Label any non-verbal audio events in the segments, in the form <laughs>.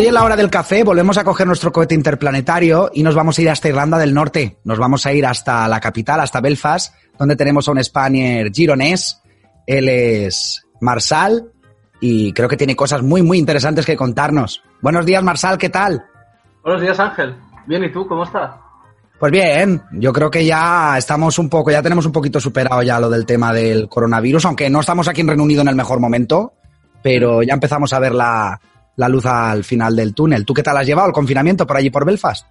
Hoy en la hora del café volvemos a coger nuestro cohete interplanetario y nos vamos a ir hasta Irlanda del Norte. Nos vamos a ir hasta la capital, hasta Belfast, donde tenemos a un Spanier gironés. Él es Marsal y creo que tiene cosas muy, muy interesantes que contarnos. Buenos días, Marsal, ¿qué tal? Buenos días, Ángel. Bien, ¿y tú? ¿Cómo estás? Pues bien, yo creo que ya estamos un poco, ya tenemos un poquito superado ya lo del tema del coronavirus, aunque no estamos aquí en Reino Unido en el mejor momento, pero ya empezamos a ver la, la luz al final del túnel. ¿Tú qué tal has llevado el confinamiento por allí por Belfast?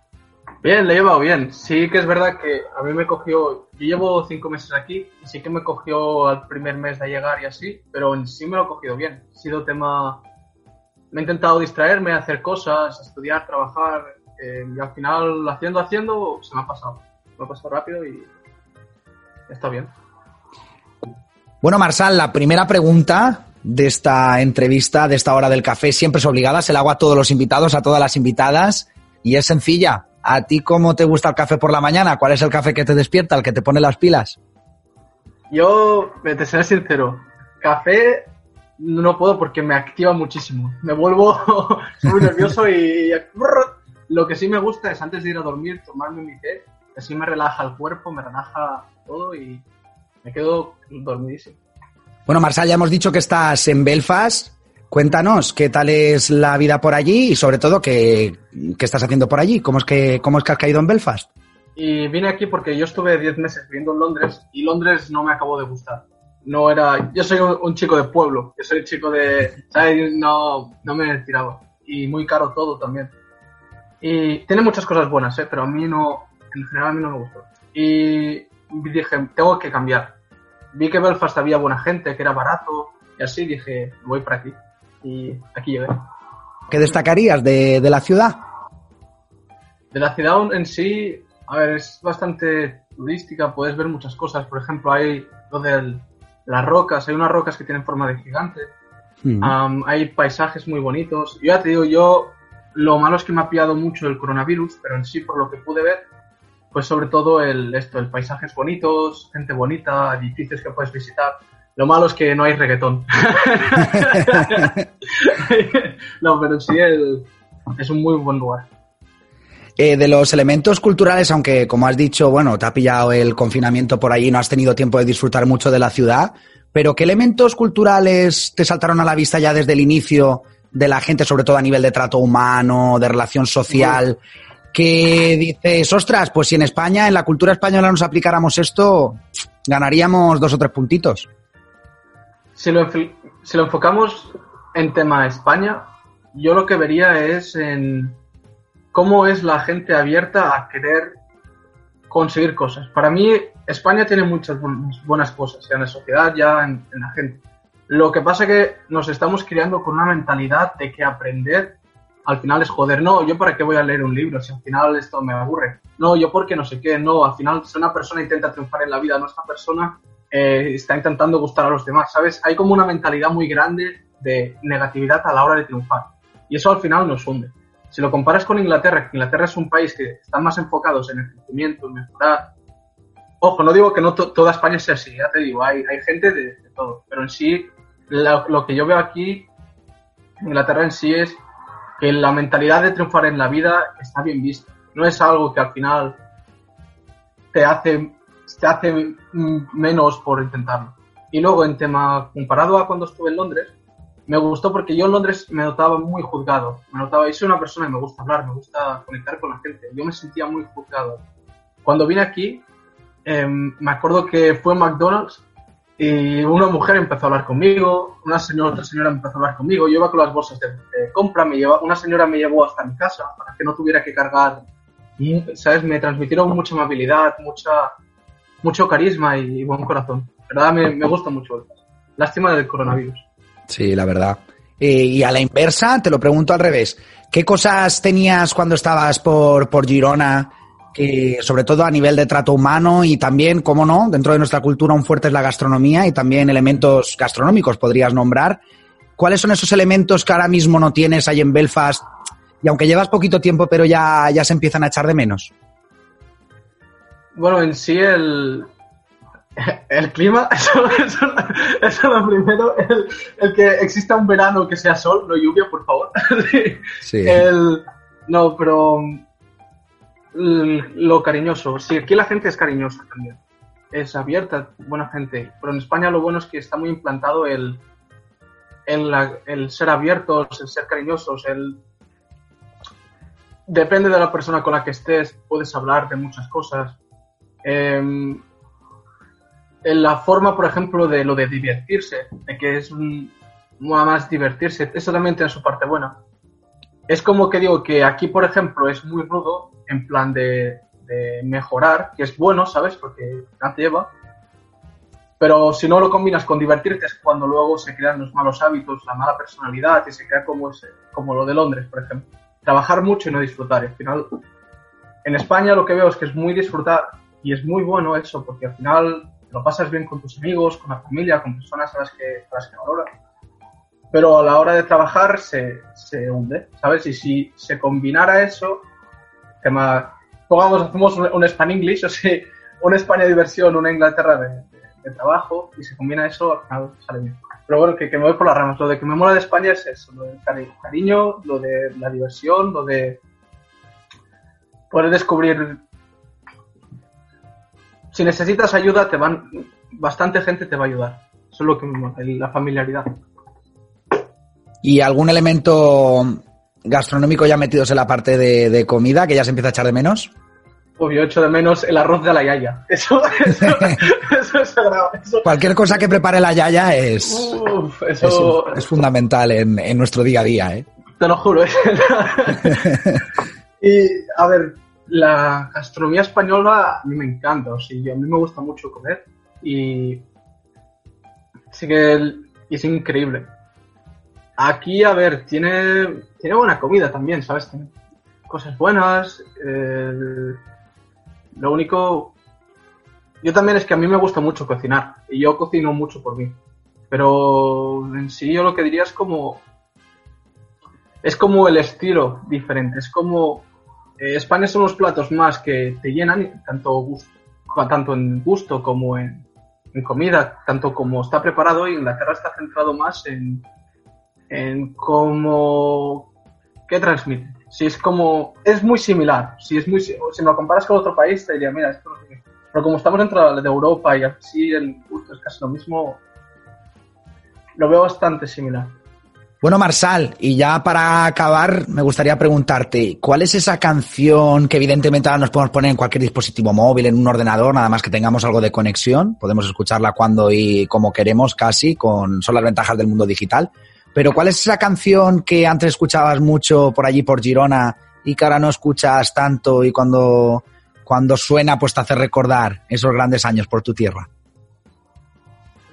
Bien, le he llevado bien. Sí que es verdad que a mí me cogió... Yo llevo cinco meses aquí y sí que me cogió al primer mes de llegar y así, pero en sí me lo he cogido bien. Ha sido tema... Me he intentado distraerme, hacer cosas, estudiar, trabajar eh, y al final haciendo, haciendo, se me ha pasado. Me ha pasado rápido y está bien. Bueno, Marsal, la primera pregunta de esta entrevista, de esta hora del café, siempre es obligada, se la hago a todos los invitados, a todas las invitadas, y es sencilla. ¿A ti cómo te gusta el café por la mañana? ¿Cuál es el café que te despierta, el que te pone las pilas? Yo, te seré sincero, café no puedo porque me activa muchísimo. Me vuelvo <laughs> muy nervioso y <laughs> lo que sí me gusta es antes de ir a dormir tomarme mi té, así me relaja el cuerpo, me relaja todo y me quedo dormidísimo. Bueno, Marsal, ya hemos dicho que estás en Belfast. Cuéntanos qué tal es la vida por allí y sobre todo qué, qué estás haciendo por allí. ¿Cómo es, que, ¿Cómo es que has caído en Belfast? Y vine aquí porque yo estuve 10 meses viviendo en Londres y Londres no me acabó de gustar. No era, yo soy un, chico de pueblo, yo soy chico de, ¿sabes? No, no me tiraba. Y muy caro todo también. Y tiene muchas cosas buenas, ¿eh? pero a mí no, en general a mí no me gustó. Y dije, tengo que cambiar. Vi que Belfast había buena gente, que era barato, y así dije, voy para aquí. Y aquí llegué. ¿Qué destacarías de, de la ciudad? De la ciudad en sí, a ver, es bastante turística, puedes ver muchas cosas. Por ejemplo, hay lo de las rocas, hay unas rocas que tienen forma de gigante. Mm. Um, hay paisajes muy bonitos. Yo ya te digo, yo lo malo es que me ha pillado mucho el coronavirus, pero en sí, por lo que pude ver, pues sobre todo el, esto, el paisajes bonitos, gente bonita, edificios que puedes visitar. Lo malo es que no hay reggaetón. <laughs> no, pero sí el, es un muy buen lugar. Eh, de los elementos culturales, aunque como has dicho, bueno, te ha pillado el confinamiento por allí, no has tenido tiempo de disfrutar mucho de la ciudad, pero ¿qué elementos culturales te saltaron a la vista ya desde el inicio de la gente, sobre todo a nivel de trato humano, de relación social? Que dices, ostras, pues si en España, en la cultura española nos aplicáramos esto, ganaríamos dos o tres puntitos. Si lo, enfocamos en tema España, yo lo que vería es en cómo es la gente abierta a querer conseguir cosas. Para mí, España tiene muchas bu- buenas cosas, ya en la sociedad, ya en, en la gente. Lo que pasa es que nos estamos criando con una mentalidad de que aprender al final es joder. No, yo para qué voy a leer un libro si al final esto me aburre. No, yo porque no sé qué. No, al final si una persona intenta triunfar en la vida, no esta persona eh, está intentando gustar a los demás, ¿sabes? Hay como una mentalidad muy grande de negatividad a la hora de triunfar. Y eso al final nos hunde. Si lo comparas con Inglaterra, que Inglaterra es un país que están más enfocados en el crecimiento, en mejorar. Ojo, no digo que no to- toda España sea así, ya te digo, hay, hay gente de, todo. Pero en sí, la- lo que yo veo aquí, Inglaterra en sí es que la mentalidad de triunfar en la vida está bien vista. No es algo que al final te hace, te hace menos por intentarlo. Y luego, en tema comparado a cuando estuve en Londres, me gustó porque yo en Londres me notaba muy juzgado. Me notaba, yo soy una persona que me gusta hablar, me gusta conectar con la gente. Yo me sentía muy juzgado. Cuando vine aquí, eh, me acuerdo que fue en McDonald's y una mujer empezó a hablar conmigo, una señora, otra señora empezó a hablar conmigo, yo iba con las bolsas de, de compra, me lleva, una señora me llevó hasta mi casa para que no tuviera que cargar, y, ¿sabes? Me transmitieron mucha amabilidad, mucha, mucho carisma y, buen corazón. La verdad me, me gusta mucho. Lástima del coronavirus. Sí, la verdad. Eh, y a la inversa, te lo pregunto al revés. ¿Qué cosas tenías cuando estabas por, por Girona que sobre todo a nivel de trato humano y también, como no, dentro de nuestra cultura un fuerte es la gastronomía y también elementos gastronómicos podrías nombrar. ¿Cuáles son esos elementos que ahora mismo no tienes ahí en Belfast? Y aunque llevas poquito tiempo, pero ya, ya se empiezan a echar de menos. Bueno, en sí el, el clima, <laughs> eso, eso, eso es lo primero, el, el que exista un verano que sea sol, no lluvia, por favor. <laughs> Sí. El, no, pero lo cariñoso, sí, aquí la gente es cariñosa también, es abierta, buena gente, pero en España lo bueno es que está muy implantado el, el, ser abiertos, el ser cariñosos, el... Depende de la persona con la que estés, puedes hablar de muchas cosas. En la forma, por ejemplo, de lo de divertirse, de que es un, más divertirse, eso también tiene su parte buena. Es como que digo que aquí, por ejemplo, es muy rudo en plan de, de mejorar, que es bueno, ¿sabes? Porque te lleva. Pero si no lo combinas con divertirte es cuando luego se crean los malos hábitos, la mala personalidad y se crea como, ese, como lo de Londres, por ejemplo. Trabajar mucho y no disfrutar. Al final, en España lo que veo es que es muy disfrutar y es muy bueno eso, porque al final lo pasas bien con tus amigos, con la familia, con personas a las que, a las que valoras. Pero a la hora de trabajar se, se hunde, ¿sabes? Y si se combinara eso, tema, pongamos, hacemos un, un Span English, <laughs> o sea, una España de diversión, una Inglaterra de, trabajo, y se combina eso, final sale bien. Pero bueno, que, que me voy por las ramas. Lo de que me mola de España es eso, lo del cari- cariño, lo de la diversión, lo de poder descubrir si necesitas ayuda, te van, bastante gente te va a ayudar. Eso es lo que me mola, la familiaridad. ¿Y algún elemento gastronómico ya metidos en la parte de, de comida que ya se empieza a echar de menos? Obvio, echo de menos el arroz de la yaya. <laughs> Eso, eso, eso es sagrado. Eso, Cualquier cosa que prepare la Yaya es, uf, eso es fundamental en, en nuestro día a día. ¿eh? te lo juro. ¿eh? <laughs> y, a ver, la gastronomía española a mí me encanta. O sea, a mí me gusta mucho comer. Y sí que el- es increíble. Aquí, a ver, tiene, tiene buena comida también, ¿sabes? Tiene cosas buenas. lo único... Yo también es que a mí me gusta mucho cocinar. Y yo cocino mucho por mí. Pero en sí yo lo que diría es como... Es como el estilo diferente. Es como... eh, España son los platos más que te llenan, tanto, tanto en gusto como en, en comida, tanto como está preparado. Y Inglaterra está centrado más en, en cómo... ¿Qué transmite? Si es como... Es muy similar. Si, es muy, si lo comparas con otro país, te diría, mira, esto qué. Pero como estamos dentro de Europa y así el gusto es casi lo mismo, lo veo bastante similar. Bueno, Marsal, y ya para acabar, me gustaría preguntarte, ¿cuál es esa canción que evidentemente ahora nos podemos poner en cualquier dispositivo móvil, en un ordenador, nada más que tengamos algo de conexión? Podemos escucharla cuando y como queremos casi, con son las ventajas del mundo digital. Pero ¿cuál es esa canción que antes escuchabas mucho por allí por Girona y que ahora no escuchas tanto y cuando, cuando suena pues te hace recordar esos grandes años por tu tierra?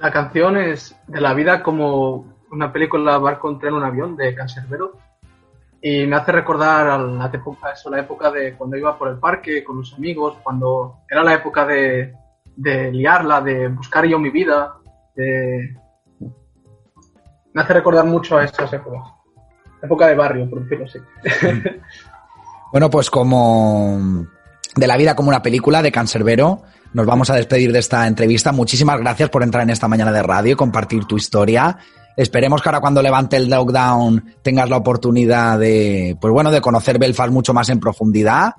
La canción es de la vida como una película Barco en un avión de Cancerbero y me hace recordar a la época, eso, la época de cuando iba por el parque con los amigos, cuando era la época de, de liarla, de buscar yo mi vida, de... me hace recordar mucho a esas épocas. Época de barrio, por decirlo así. <laughs> Bueno, pues como de la vida como una película de Cancerbero, nos vamos a despedir de esta entrevista. Muchísimas gracias por entrar en esta mañana de radio y compartir tu historia. Esperemos que ahora cuando levante el lockdown tengas la oportunidad de, pues bueno, de conocer Belfast mucho más en profundidad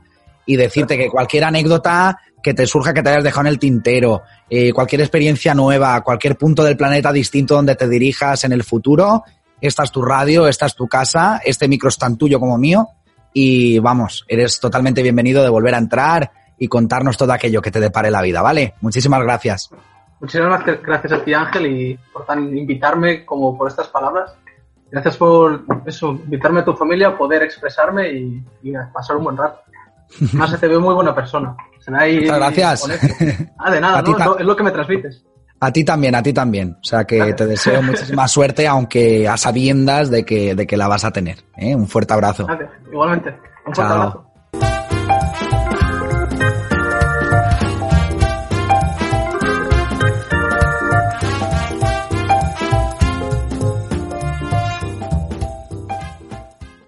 y decirte que cualquier anécdota que te surja que te hayas dejado en el tintero, eh, cualquier experiencia nueva, cualquier punto del planeta distinto donde te dirijas en el futuro, esta es tu radio, esta es tu casa, este micro es tan tuyo como mío y vamos, eres totalmente bienvenido de volver a entrar y contarnos todo aquello que te depare la vida, ¿vale? Muchísimas gracias. Muchísimas gracias- a ti, Ángel, y por tan invitarme como por estas palabras. Gracias por eso, invitarme a tu familia, poder expresarme y, pasar un buen rato. <laughs> Más se te ve muy buena persona. Se ve ahí Muchas gracias. honesto. Ah, de <laughs> nada, no, es lo- es lo que me transmites. A ti también, a ti también. O sea que te deseo muchísima <laughs> suerte, aunque a sabiendas de que, de que la vas a tener. ¿eh? Un fuerte abrazo. Gracias. Igualmente. Un fuerte Chao. abrazo.